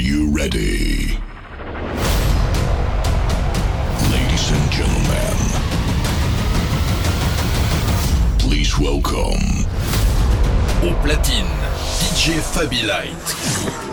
you ready? Ladies and gentlemen, please welcome. Au platine, DJ Fabi Light.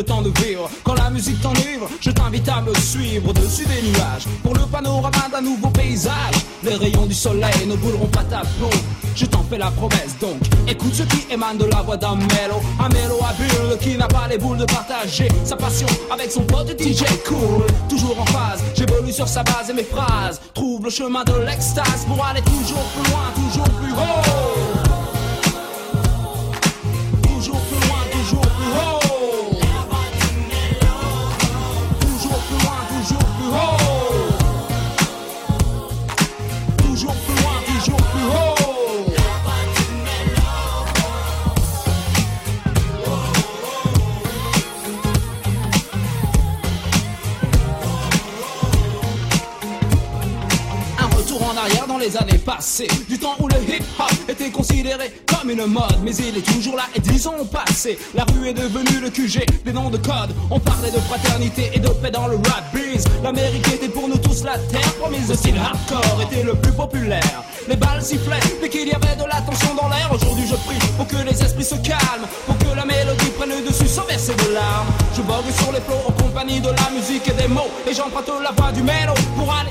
Le temps de vivre. Quand la musique t'enivre, je t'invite à me suivre au-dessus des nuages. Pour le panorama d'un nouveau paysage, les rayons du soleil ne bouleront pas ta peau. Je t'en fais la promesse donc. Écoute ce qui émane de la voix d'un mélo. Un mélo habile qui n'a pas les boules de partager sa passion avec son pote DJ cool. Toujours en phase, j'évolue sur sa base et mes phrases. Trouve le chemin de l'extase pour aller toujours plus loin, toujours plus haut. Années passées, du temps où le hip-hop était considéré comme une mode, mais il est toujours là et disons passé. La rue est devenue le QG, des noms de code. On parlait de fraternité et de paix dans le rap biz. L'Amérique était pour nous tous la terre promise. Le hardcore était le plus populaire. Les balles sifflaient dès qu'il y avait de la tension dans l'air. Aujourd'hui, je prie pour que les esprits se calment, pour que la mélodie prenne le dessus sans verser de larmes. Je vogue sur les flots en compagnie de la musique et des mots, et j'emprunte la voix du mélo pour aller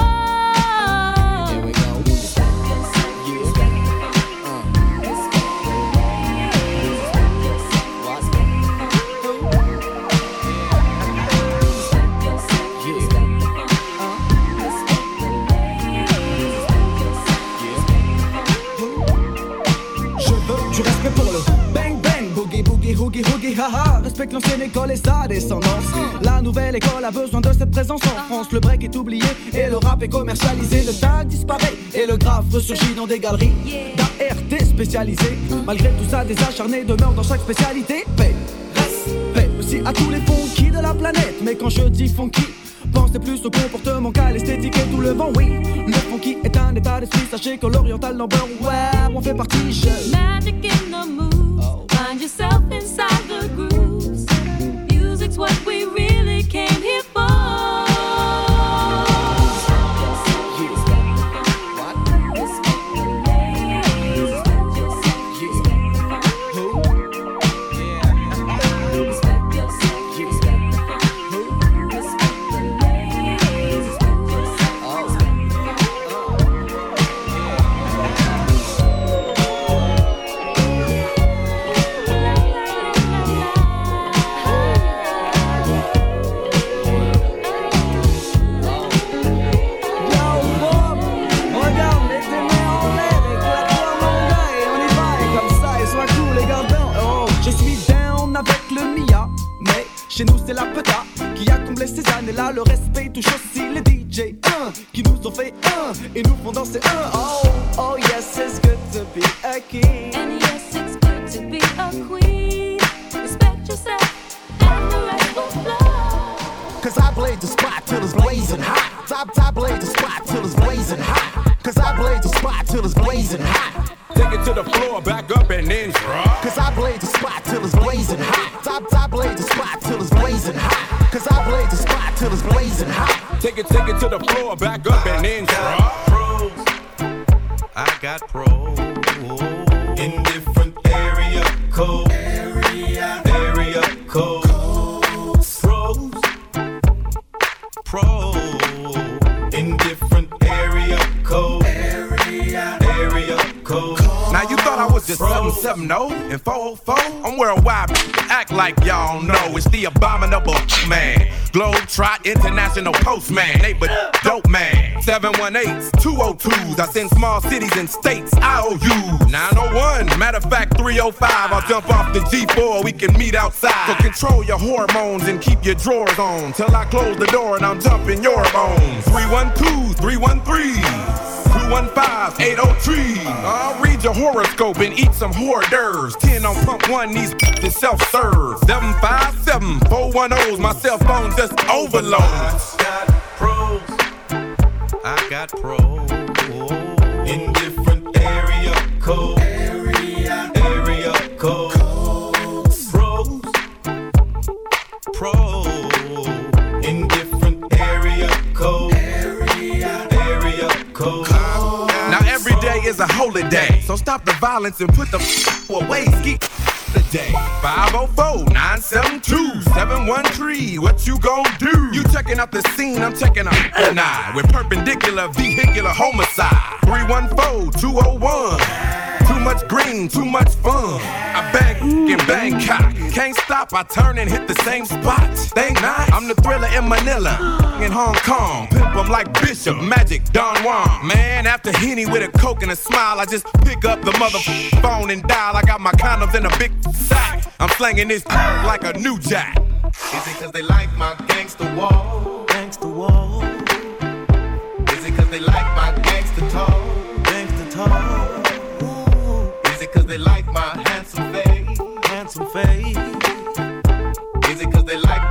Respecte l'ancienne école et sa descendance. La nouvelle école a besoin de cette présence en France. Le break est oublié et le rap est commercialisé. Le tag disparaît et le graphe ressurgit dans des galeries d'ART spécialisées. Malgré tout ça, des acharnés demeurent dans chaque spécialité. Paix, respect, aussi à tous les funky de la planète. Mais quand je dis funky, pensez plus au comportement qu'à l'esthétique et tout le vent, oui. Le funky est un état d'esprit, sachez que l'oriental number, ouais, on fait partie, je. Magic in the moves. Find yourself inside. Music's what we really respect touche aussi les DJ, un, qui nous ont fait un, et nous font danser un. Oh, oh yes, it's good to be a king. And yes, it's good to be a queen. Respect yourself, and the rest will flow. Cause I blade the spot till it's blazing hot. Top, top blade the spot till it's blazing hot. Cause I blade the spot till it's blazing hot. Take it to the floor, back up and then drop. Cause I blade the spot till it's blazing hot. Blazing hot. Take it, take it to the floor, back up and then drop. pros. I got pros just 770 and 404? I'm worldwide, act like y'all know. It's the abominable man. Globe Trot International Postman. Neighbor dope man. 718s, 202s. I send small cities and states IOUs. 901, matter of fact 305. I'll jump off the G4, we can meet outside. So control your hormones and keep your drawers on. Till I close the door and I'm jumping your bones. 312, 313. 215-803. I'll read your horoscope and eat some hors d'oeuvres. 10 on pump one, these is self-serve. 757-410's my cell phone just overloads. Got pros. I got pros in different area codes. Area, area codes. Pros, pros in different area codes. Area, area codes. Is a holy day, so stop the violence and put the f- away. Ski the day. 504-972-713. What you gon' do? You checking out the scene, I'm checking out an eye with perpendicular vehicular homicide. 314-201. Too much green, too much fun. I bang in Bangkok. Can't stop, I turn and hit the same spot. They not. I'm the thriller in Manila. In Hong Kong. Pimp 'em like Bishop, Magic, Don Juan. Man, after Henny with a coke and a smile, I just pick up the mother phone and dial. I got my condoms in a big sack. I'm slanging this like a new jack. Is it cause they like my gangster wall? Gangster wall. Is it cause they like my gangster talk? Gangster talk. Is it cause they like my handsome face? Handsome face. Is it cause they like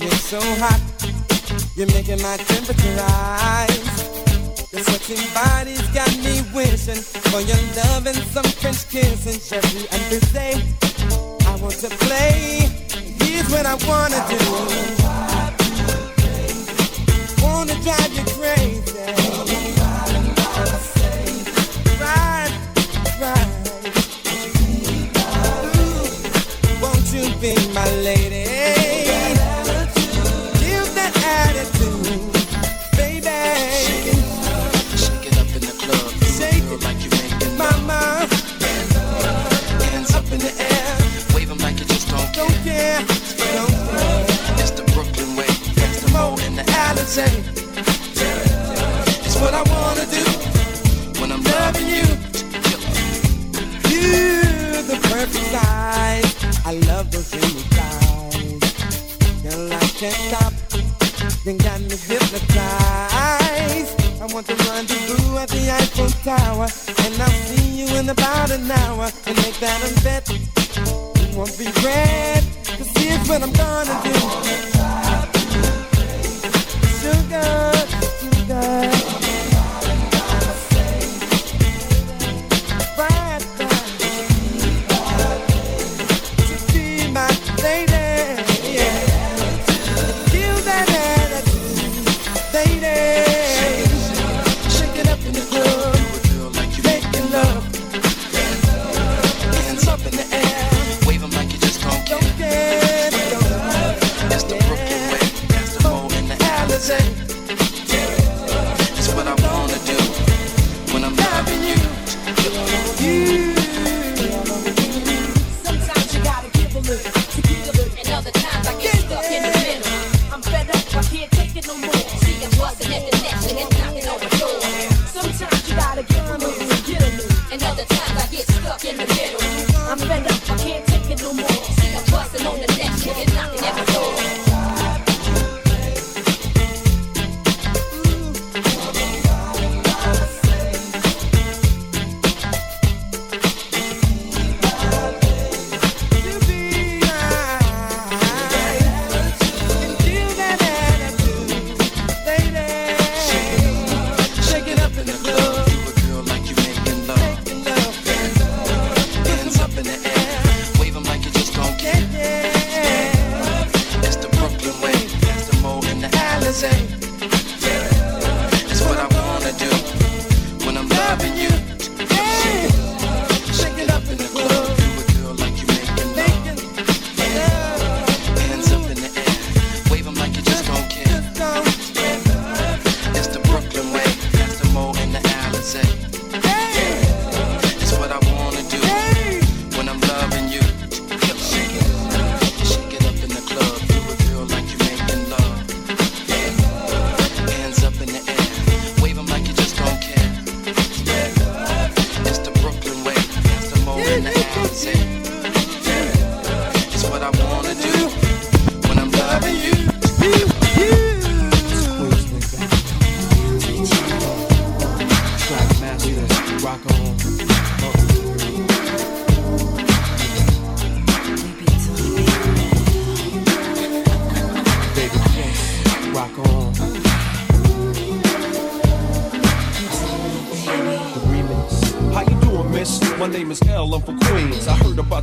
you're so hot. You're making my temperature rise. Your sexy body's got me wishing for your love and some French kissing. I want to play. Here's what I wanna do. Wanna drive you crazy. Be my lady? Give that attitude, baby. Shake it up in the club. Shake like you making Mama, hands up in the air. Wave 'em like you just don't don't care, don't care. It's the Brooklyn way. That's the mo and the Alizé. It's what I wanna do when I'm loving you. You're the perfect size. I love those dreamy thighs. Girl, I can't stop. You got me hypnotized. I want to rendezvous at the Eiffel Tower. And I'll see you in about an hour. And make that a bet. You won't regret. Cause here's what I'm gonna do. Sugar, sugar.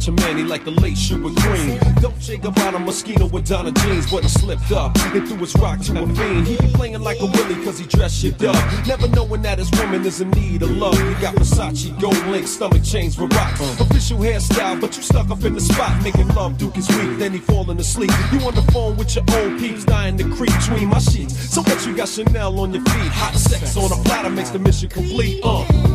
I heard about your man, he like the late sugar green. Don't shake about a mosquito with Donna jeans, but he slipped up and threw his rock to a fiend. He be playing like a willie cause he dressed shit up. Never knowing that his woman is in need of love. He got Versace, gold link, stomach chains for rocks. Official hairstyle, but you stuck up in the spot. Making love, Duke is weak, then he falling asleep. You on the phone with your old peeps, dying to creep between my sheets. So what you got Chanel on your feet? Hot sex on a platter makes the mission complete. Uh.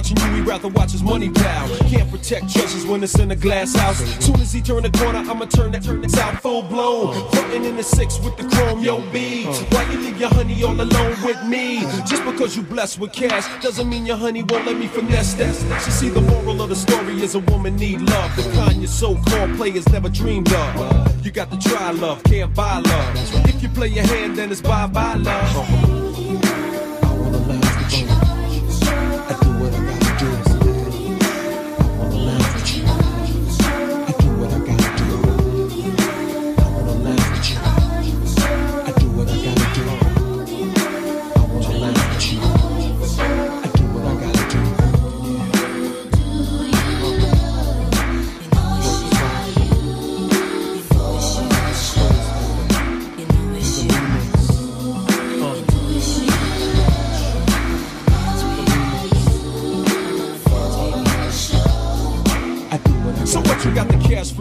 Watching you, he rather watch his money pal. Can't protect treasures when it's in a glass house. Soon as he turn the corner, I'ma turn that turn out full blown. Frontin' in the six with the chrome, yo B. Why you leave your honey all alone with me? Just because you blessed with cash doesn't mean your honey won't let me finesse that. She see the moral of the story is a woman need love. The kind your so-called players never dreamed of. You got to try love, can't buy love. If you play your hand, then it's bye-bye love.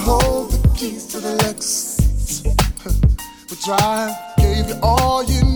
hold the keys to the Lexus. We drive, gave you all you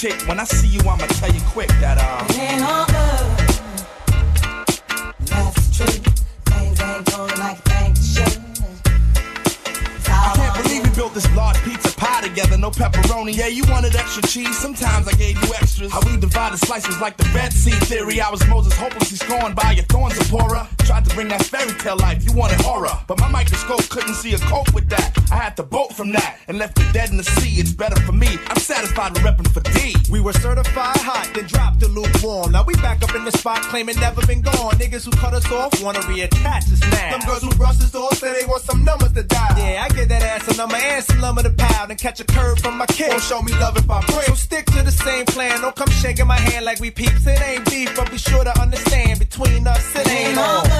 chick. When I see you, I'ma tell you quick that uh. It ain't all good. That's true. Things ain't going like they should. I can't believe we built this large pizza pie together, no pepperoni. Yeah, you wanted extra cheese. Sometimes I gave you extras. How we divided slices like the Red Sea theory. I was Moses hopelessly scorned by your thorns, Zipporah. Tried to bring that fairy tale life. You wanted horror, but my microscope couldn't see a cope with that. I had to bolt from that and left it dead in the sea. It's better for me. I'm satisfied with repping for D. We were certified hot, then dropped the lukewarm. Now we back up in the spot, claiming never been gone. Niggas who cut us off wanna reattach us now. Them girls who brush us off say they want some numbers to die. Yeah, I get that ass a number and some lumber to pound and catch a curve from my kid. Don't show me love if I pray. So stick to the same plan. Don't come shaking my hand like we peeps. It ain't beef, but be sure to understand between us it ain't all. That's true. Things ain't going like you think they should. It's all on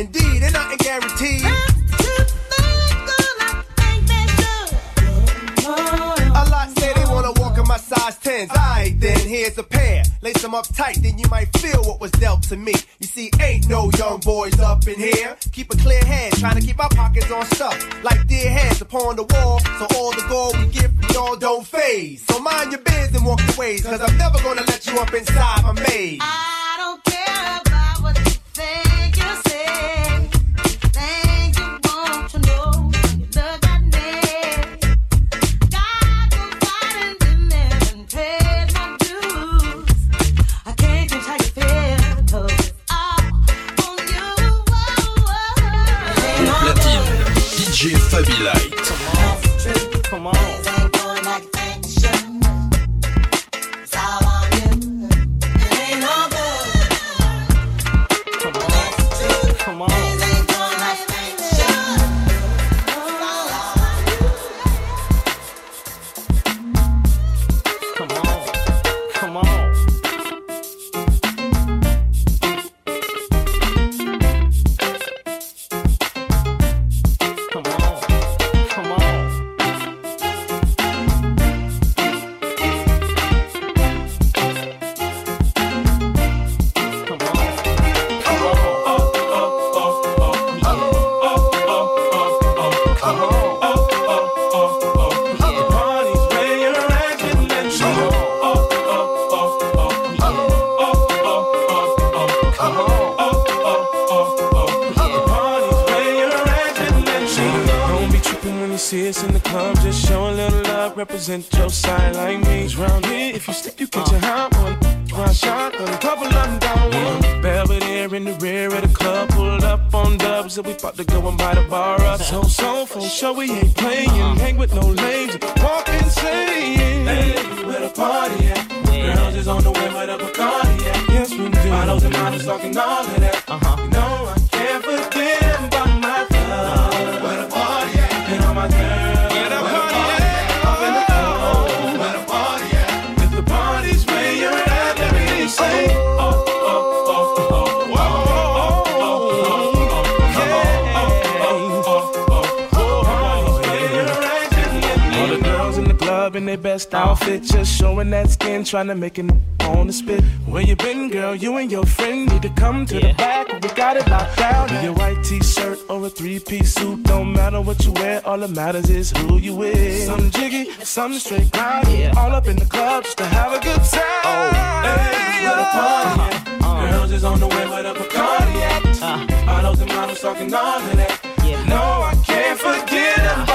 Indeed, and nothing guaranteed. A lot say they wanna walk in my size 10s. Alright, then here's a pair. Lace them up tight, then you might feel what was dealt to me. You see, ain't no young boys up in here. Keep a clear head, trying to keep our pockets on stuff. Like dear heads upon the wall, so all the gold we get from y'all don't phase. So mind your biz and walk your ways, cause I'm never gonna let you up inside my maze. I don't care about what you think Alphabet Light. Trying to make it on the spit. Where you been, girl? You and your friend need to come to the back. We got it locked down. In your white t-shirt or a three-piece suit, don't matter what you wear. All that matters is who you with. Some jiggy, some straight grind. All up in the club just to have a good time. Oh, hey, where the party at? Girls is on the way with a Bacardi at. Uh-huh. Models and models talking all of that. No, I can't forget about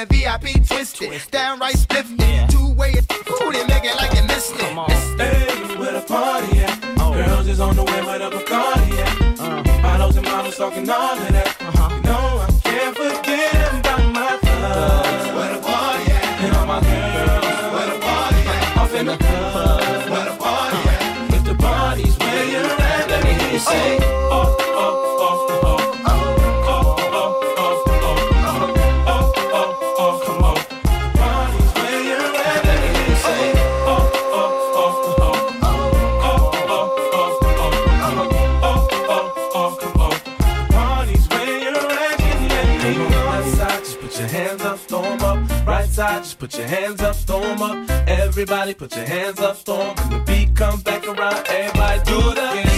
the VIP twisted. twisted. Downright spliffed. Yeah. Two way. it, Ooh, they make it like they missed it. Hey, where the party at? Oh. Girls is on the way, but up a Bacardi uh. Bottles and models talking all of that. your hands up, storm up. Everybody put your hands up, storm. When the beat comes back around, everybody do the.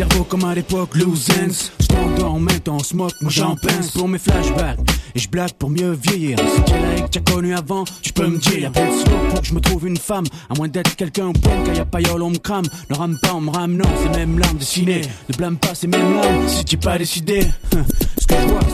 cerveau comme à l'époque, loose ends. Je t'endors, maintenant on se moque, moi j'en pince pour mes flashbacks. Et je blague pour mieux vieillir. Si t'es là et que t'as connu avant, tu peux me dire. Y'a pas de pour que je me trouve une femme. À moins d'être quelqu'un en pleine, quand y'a paillole, on me crame. Ne rame pas, on me rame, non, c'est même larmes dessinées. Ne blâme pas, c'est même larmes si t'es pas décidé.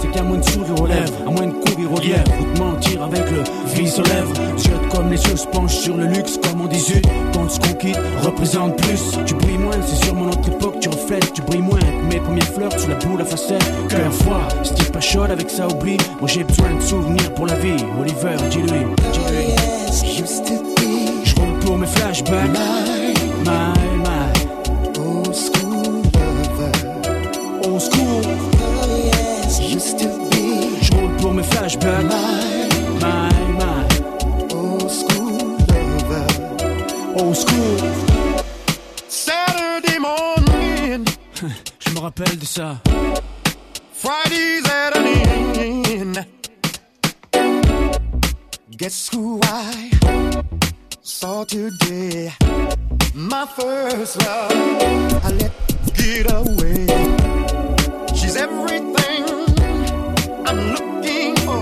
c'est qu'à moins de sourire aux lèvres, à moins de courir aux lièvres, ou mentir avec le vice aux lèvres. Jette comme les yeux se penchent sur le luxe, comme en 18. Quand ce qu'on représente plus, tu brilles moins, c'est sûrement notre époque, tu reflètes, tu brilles moins. Mes premières fleurs, tu la boule la facette, cœur froid, style pas chaud avec ça oublie. Moi j'ai besoin de souvenirs pour la vie, Oliver, dis-lui. Je roule pour mes flashbacks, my, my, my. Old school lover, old school. Je me rappelle de ça. Fridays at an inn. Guess who I saw today? My first love. I let get away. She's everything I'm looking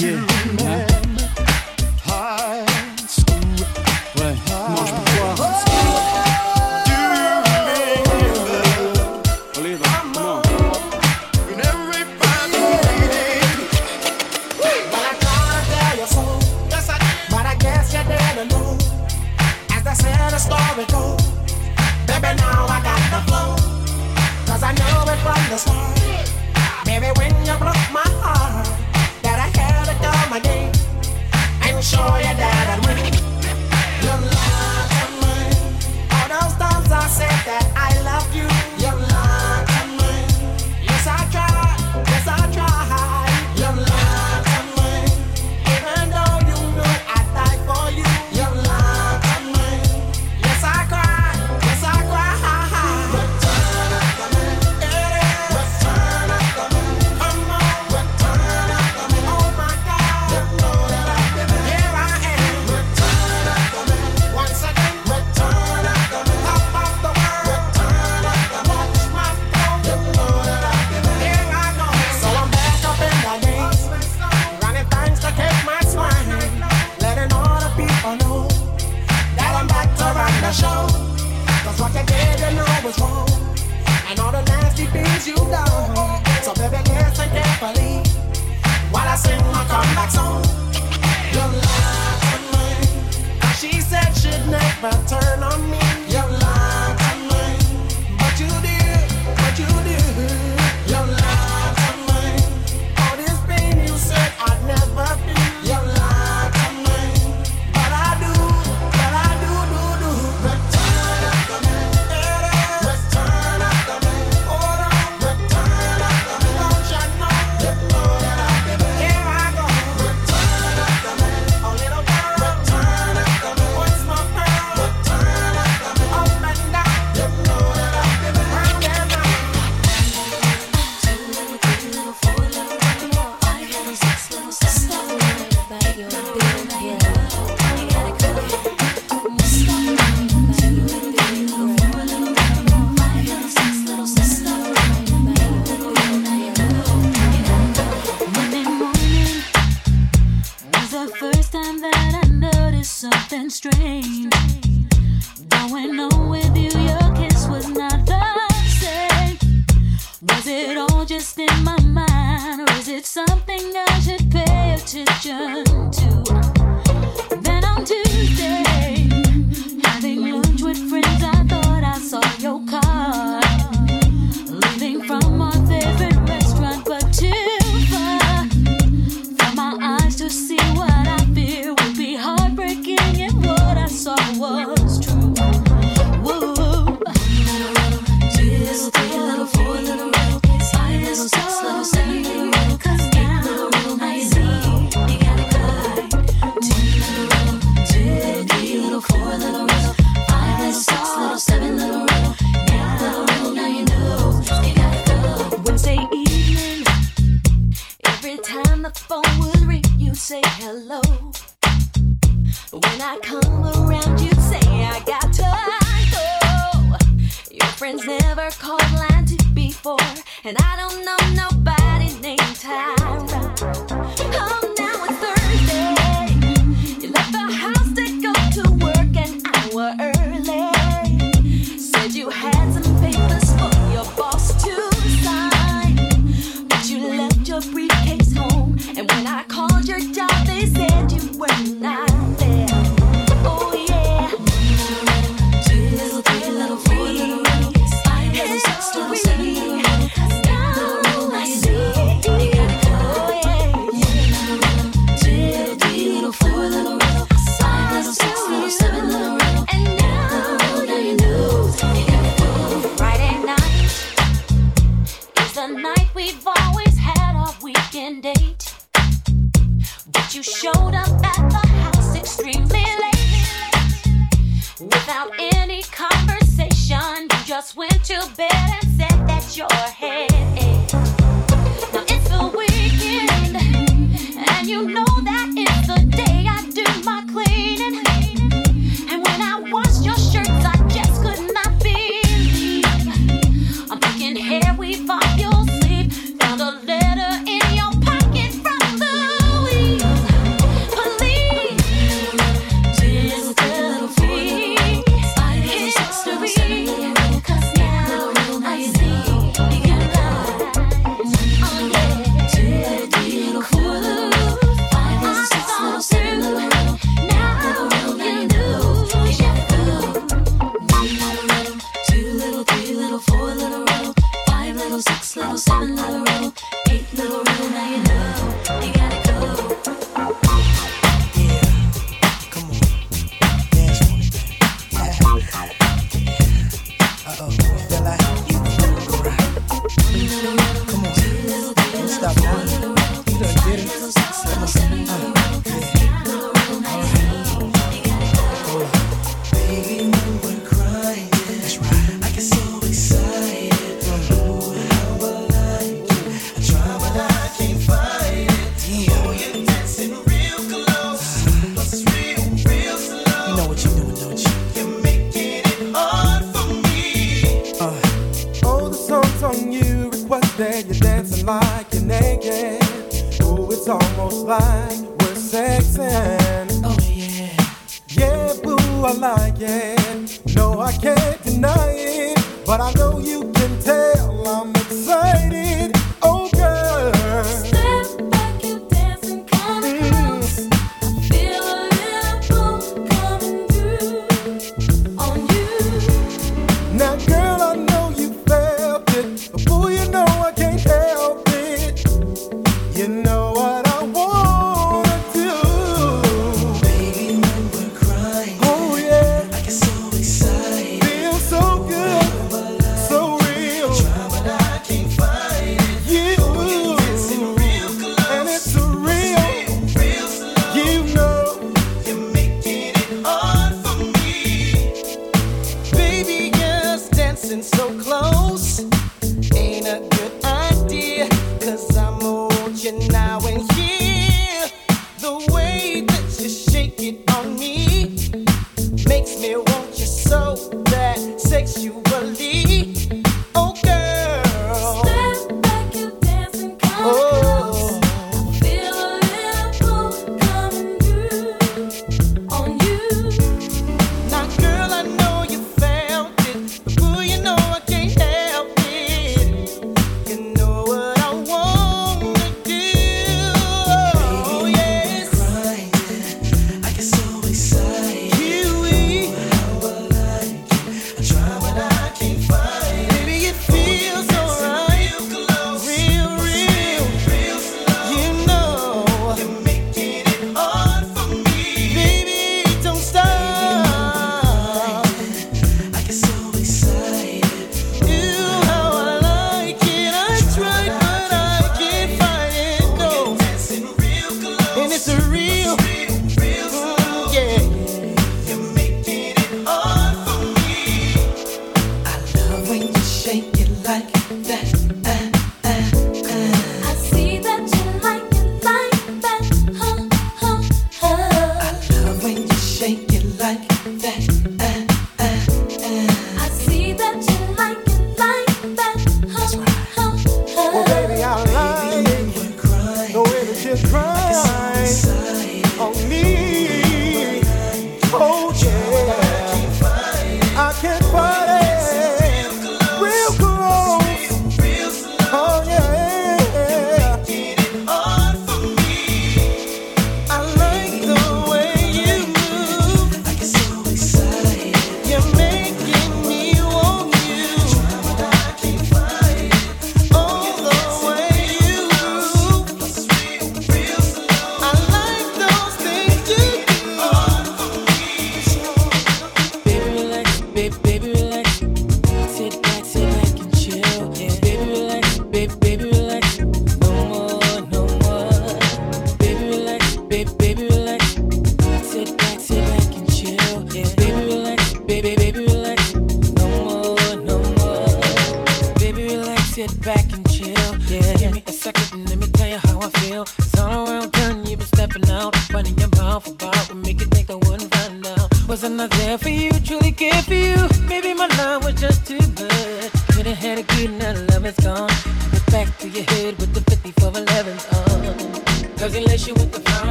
yeah.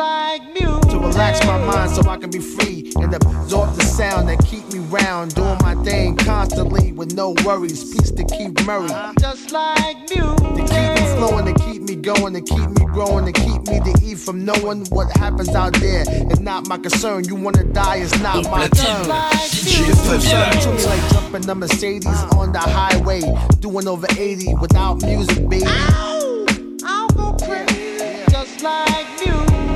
Like music. To relax my mind so I can be free and absorb the sound that keep me round. Doing my thing constantly with no worries. Peace to Keith Murray. Just like music. To keep me flowing to keep me going, to keep me growing, to keep me to eat from knowing what happens out there. It's not my concern. You wanna die, it's not my turn. DJ Fabien. To me like jumping the Mercedes on the highway, doing over 80 without music, baby.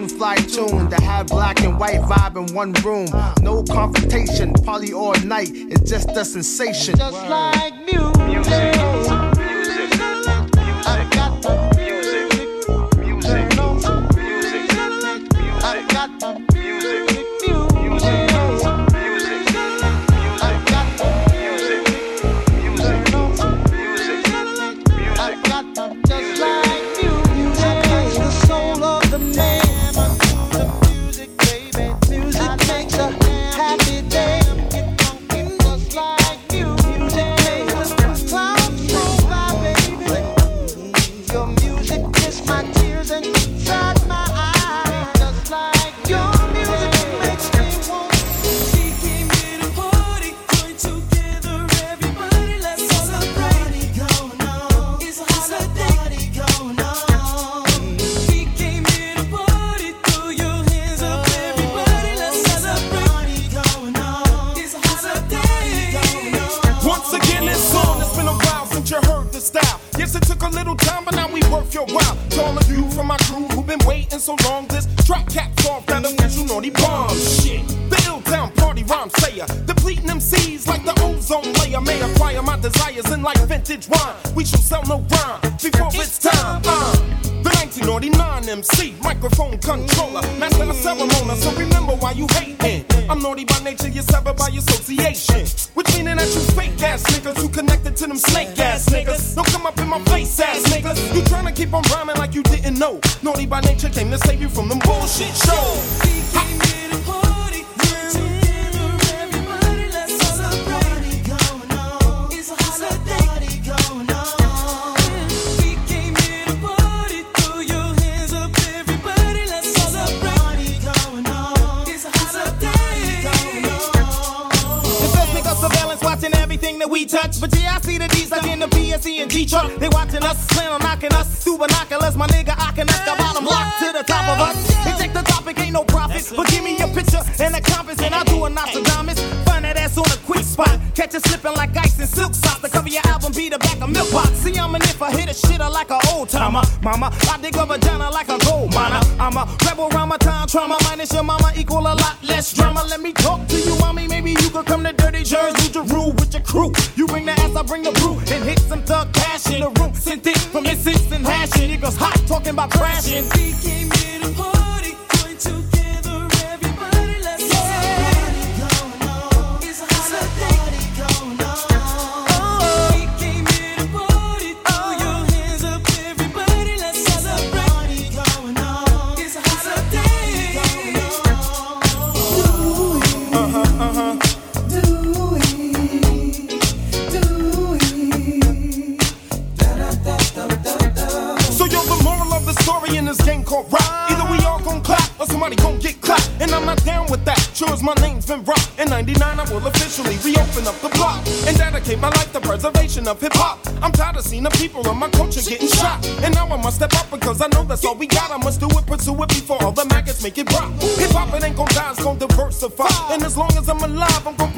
One fly tune to have black and white vibe in one room. No confrontation, party all night. It's just a sensation. Just like music. Talk to you, mommy. Maybe you could come to Dirty Jersey, do rule with your crew. You bring the ass, I bring the brew. And hit some thug cash in the room. Sent it from incense and hashing. Niggas hot talking about crashing. We came here to party, of hip hop. I'm tired of seeing the people of my culture getting shot. And now I must step up because I know that's all we got. I must do it, pursue it before all the maggots make it rock. Hip hop, it ain't gon' die, it's gon' diversify. And as long as I'm alive, I'm gon'